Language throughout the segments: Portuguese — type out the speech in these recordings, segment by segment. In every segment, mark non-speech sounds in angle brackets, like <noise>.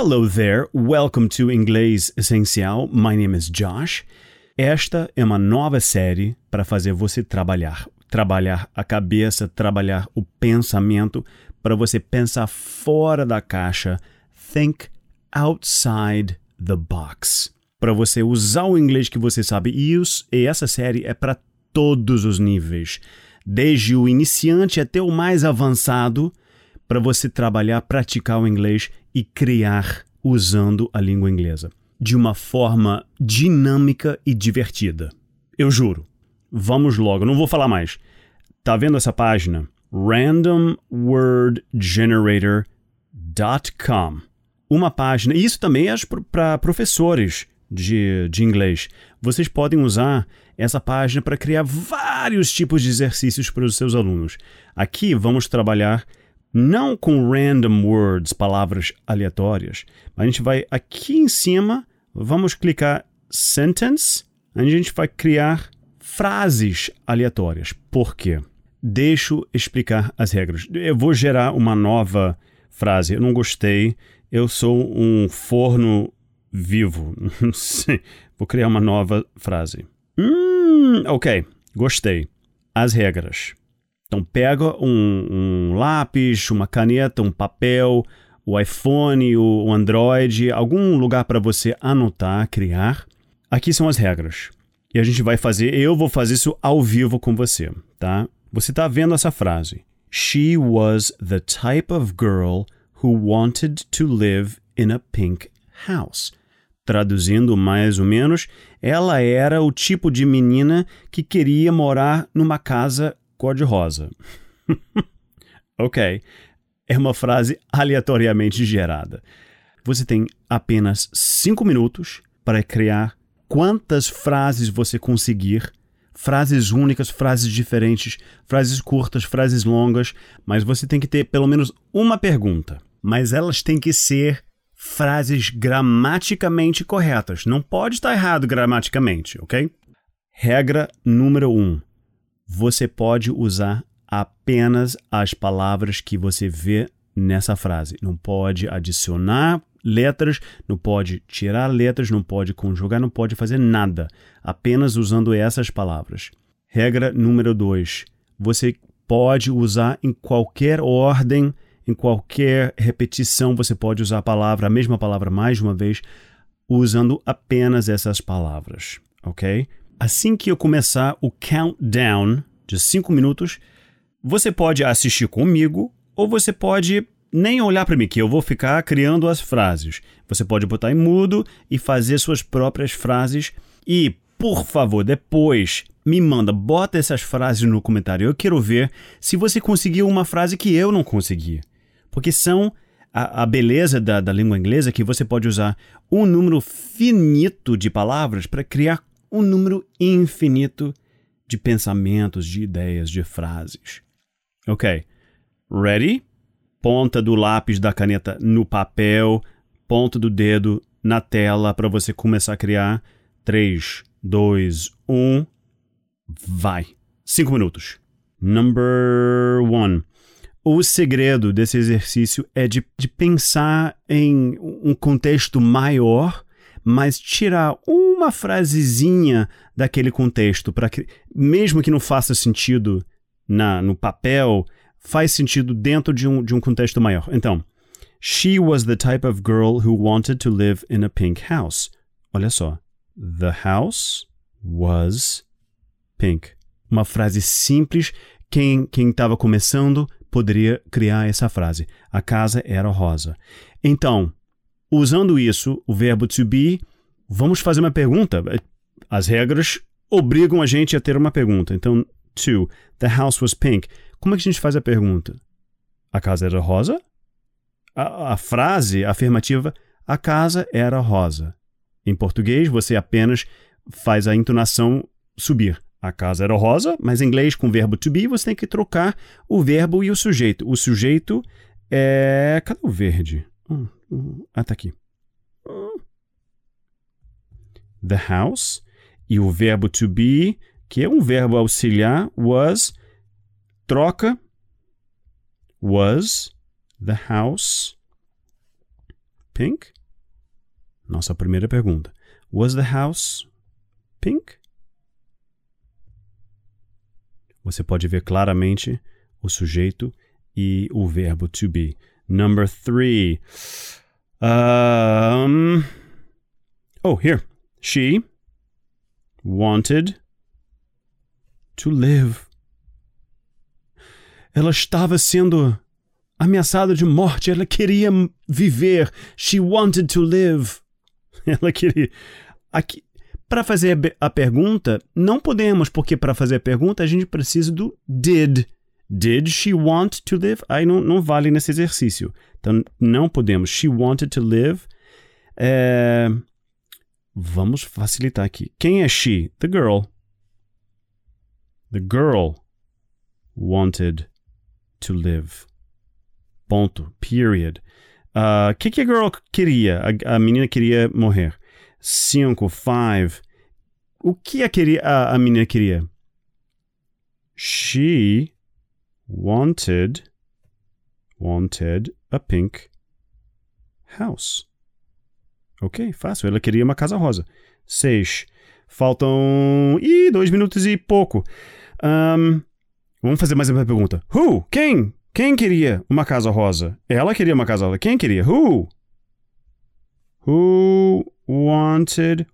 Hello there, welcome to Inglês Essencial. My name is Josh. Esta é uma nova série para fazer você trabalhar. Trabalhar a cabeça, trabalhar o pensamento, para você pensar fora da caixa. Think outside the box. Para você usar o inglês que você sabe. E, e essa série é para todos os níveis, desde o iniciante até o mais avançado, para você trabalhar, praticar o inglês e criar usando a língua inglesa de uma forma dinâmica e divertida. Eu juro. Vamos logo, não vou falar mais. Tá vendo essa página? randomwordgenerator.com. Uma página, isso também é para professores de, de inglês. Vocês podem usar essa página para criar vários tipos de exercícios para os seus alunos. Aqui vamos trabalhar não com random words, palavras aleatórias. A gente vai aqui em cima, vamos clicar sentence, a gente vai criar frases aleatórias. Por quê? Deixa eu explicar as regras. Eu vou gerar uma nova frase. Eu não gostei. Eu sou um forno vivo. <laughs> Vou criar uma nova frase. Hum, ok. Gostei. As regras. Então pega um, um lápis, uma caneta, um papel, o iPhone, o, Android, algum lugar para você anotar, criar. Aqui são as regras. E a gente vai fazer, eu vou fazer isso ao vivo com você, tá? Você está vendo essa frase. She was the type of girl who wanted to live in a pink house. Traduzindo mais ou menos, ela era o tipo de menina que queria morar numa casa cor-de-rosa. <laughs> ok, é uma frase aleatoriamente gerada. Você tem apenas cinco minutos para criar quantas frases você conseguir. Frases únicas, frases diferentes, frases curtas, frases longas, mas você tem que ter pelo menos uma pergunta. Mas elas têm que ser frases gramaticamente corretas. Não pode estar errado gramaticamente, ok? Regra número um: você pode usar apenas as palavras que você vê nessa frase. Não pode adicionar letras, não pode tirar letras, não pode conjugar, não pode fazer nada. Apenas usando essas palavras. Regra número 2. Você pode usar em qualquer ordem, em qualquer repetição, você pode usar a palavra, a mesma palavra mais uma vez, usando apenas essas palavras, ok? Assim que eu começar o countdown de 5 minutos, você pode assistir comigo ou você pode nem olhar para mim, que eu vou ficar criando as frases. Você pode botar em mudo e fazer suas próprias frases. E, por favor, depois me manda, bota essas frases no comentário. Eu quero ver se você conseguiu uma frase que eu não consegui. Porque são a, a beleza da, da língua inglesa que você pode usar um número finito de palavras para criar um número infinito de pensamentos, de ideias, de frases. Ok. Ready? Ponta do lápis da caneta no papel, ponta do dedo na tela para você começar a criar. 3, 2, 1. Vai. Cinco minutos. Number one. O segredo desse exercício é de, de pensar em um contexto maior mas tirar uma frasezinha daquele contexto, para que, mesmo que não faça sentido na, no papel, faz sentido dentro de um, de um contexto maior. Então, she was the type of girl who wanted to live in a pink house. Olha só. The house was pink. Uma frase simples. Quem estava começando poderia criar essa frase. A casa era rosa. Então, Usando isso, o verbo to be, vamos fazer uma pergunta. As regras obrigam a gente a ter uma pergunta. Então, to, the house was pink. Como é que a gente faz a pergunta? A casa era rosa? A, a frase afirmativa, a casa era rosa. Em português, você apenas faz a entonação subir. A casa era rosa, mas em inglês, com o verbo to be, você tem que trocar o verbo e o sujeito. O sujeito é. Cadê o verde? Hum, ah, tá aqui. The house. E o verbo to be, que é um verbo auxiliar, was, troca. Was the house pink? Nossa primeira pergunta. Was the house pink? Você pode ver claramente o sujeito e o verbo to be. Number three. Um, oh, here. She wanted to live. Ela estava sendo ameaçada de morte. Ela queria viver. She wanted to live. <laughs> Ela queria. Aqui, para fazer a pergunta, não podemos, porque para fazer a pergunta a gente precisa do did. Did she want to live? Aí não, não vale nesse exercício. Então não podemos. She wanted to live. É... Vamos facilitar aqui. Quem é she? The girl. The girl wanted to live. Ponto. Period. O uh, que, que a girl queria? A, a, menina queria morrer. Cinco, five. O que a, queria, a, a menina queria? She wanted wanted a pink house. Ok, fácil. Ela queria uma casa rosa. Seis. Faltam. Ih, dois minutos e pouco. Um, vamos fazer mais uma pergunta. Who? Quem? Quem queria uma casa rosa? Ela queria uma casa rosa. Quem queria? Who? Who wanted.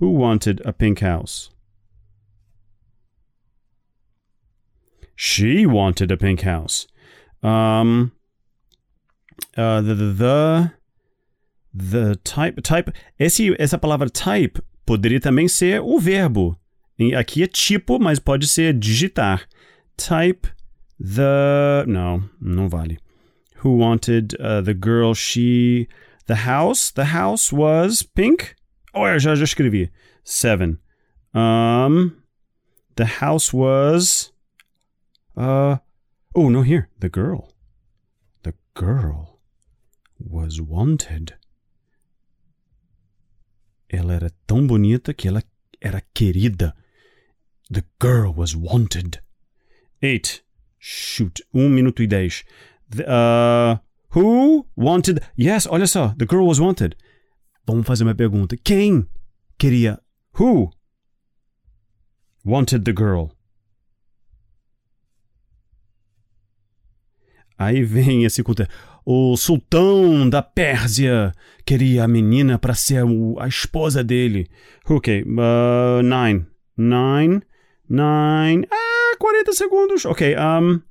Who wanted a pink house? She wanted a pink house. Um, uh, the, the, the, type, type. Esse, essa palavra type poderia também ser o verbo. Aqui é tipo, mas pode ser digitar. Type the. Não, não vale. Who wanted uh, the girl? She. The house. The house was pink. Oh, eu já, já escrevi. Seven. Um, the house was. Uh, oh, no, here. The girl. The girl was wanted. Ela era tão bonita que ela era querida. The girl was wanted. Eight. Shoot. Um minuto e dez. The, uh, who wanted. Yes, olha só. The girl was wanted. Vamos fazer uma pergunta. Quem queria. Who wanted the girl? Aí vem esse culto. O sultão da Pérsia queria a menina para ser a esposa dele. Ok, uh, nine. Nine. Nine. Ah, 40 segundos. Ok, um.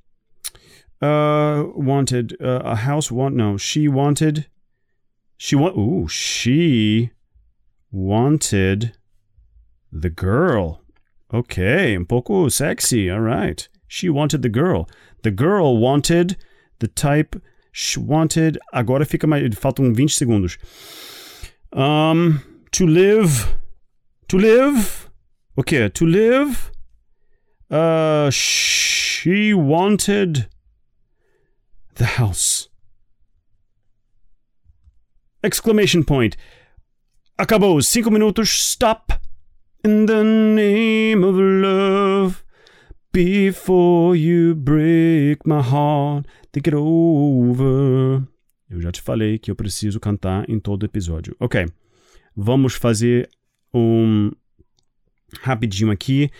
Uh, wanted. Uh, a house want. No, she wanted. She want. Ooh, she wanted the girl. Ok, um pouco sexy. All right. She wanted the girl. The girl wanted the type wanted. Agora fica mais. Faltam 20 segundos. Um, to live. To live. O okay, To live. Uh, she wanted the house. Exclamation point. Acabou. Cinco minutos. Stop. In the name of love. Before you break my heart, think it over. Eu já te falei que eu preciso cantar em todo episódio. Ok, vamos fazer um rapidinho aqui.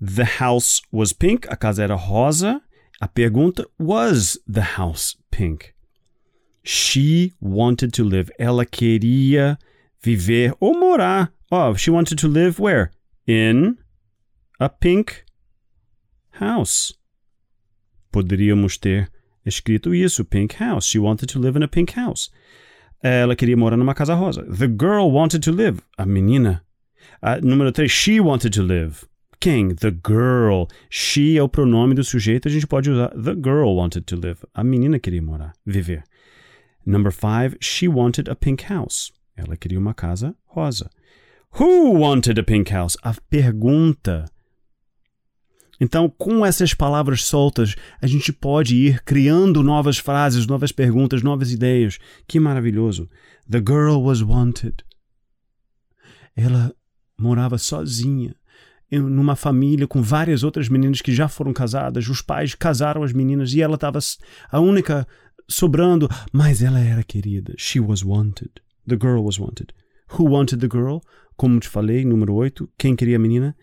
The house was pink. A casa era rosa. A pergunta: Was the house pink? She wanted to live. Ela queria viver ou morar. Oh, she wanted to live where? In a pink house. Poderíamos ter escrito isso, pink house. She wanted to live in a pink house. Ela queria morar numa casa rosa. The girl wanted to live. A menina. Uh, número 3, she wanted to live. Quem? The girl. She é o pronome do sujeito, a gente pode usar the girl wanted to live. A menina queria morar, viver. Number 5, she wanted a pink house. Ela queria uma casa rosa. Who wanted a pink house? A pergunta então, com essas palavras soltas, a gente pode ir criando novas frases, novas perguntas, novas ideias. Que maravilhoso! The girl was wanted. Ela morava sozinha, numa família com várias outras meninas que já foram casadas. Os pais casaram as meninas e ela estava a única sobrando, mas ela era querida. She was wanted. The girl was wanted. Who wanted the girl? Como te falei, número 8. Quem queria a menina?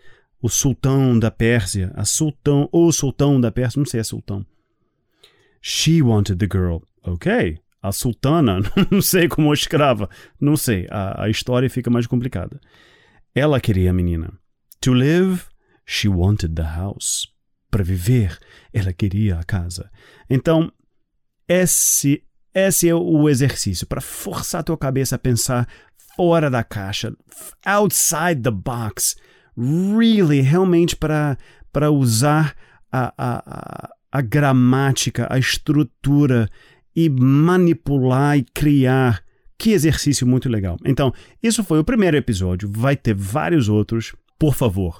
O sultão da Pérsia. A sultão, ou sultão da Pérsia, não sei, é sultão. She wanted the girl. Ok. A sultana, <laughs> não sei como escrava. Não sei. A, a história fica mais complicada. Ela queria a menina. To live, she wanted the house. Para viver, ela queria a casa. Então, esse, esse é o exercício para forçar a tua cabeça a pensar fora da caixa, outside the box, really, realmente para para usar a, a, a, gramática, a estrutura e manipular e criar. Que exercício muito legal. Então, isso foi o primeiro episódio. Vai ter vários outros. Por favor,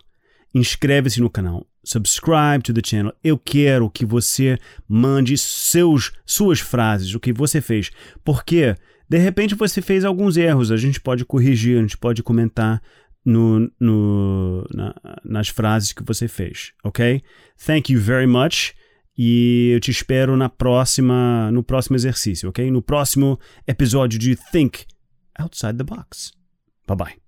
inscreve-se no canal, subscribe to the channel. Eu quero que você mande seus suas frases, o que você fez, porque de repente você fez alguns erros, a gente pode corrigir, a gente pode comentar no, no na, nas frases que você fez, ok? Thank you very much. E eu te espero na próxima, no próximo exercício, ok? No próximo episódio de Think Outside the Box. Bye bye.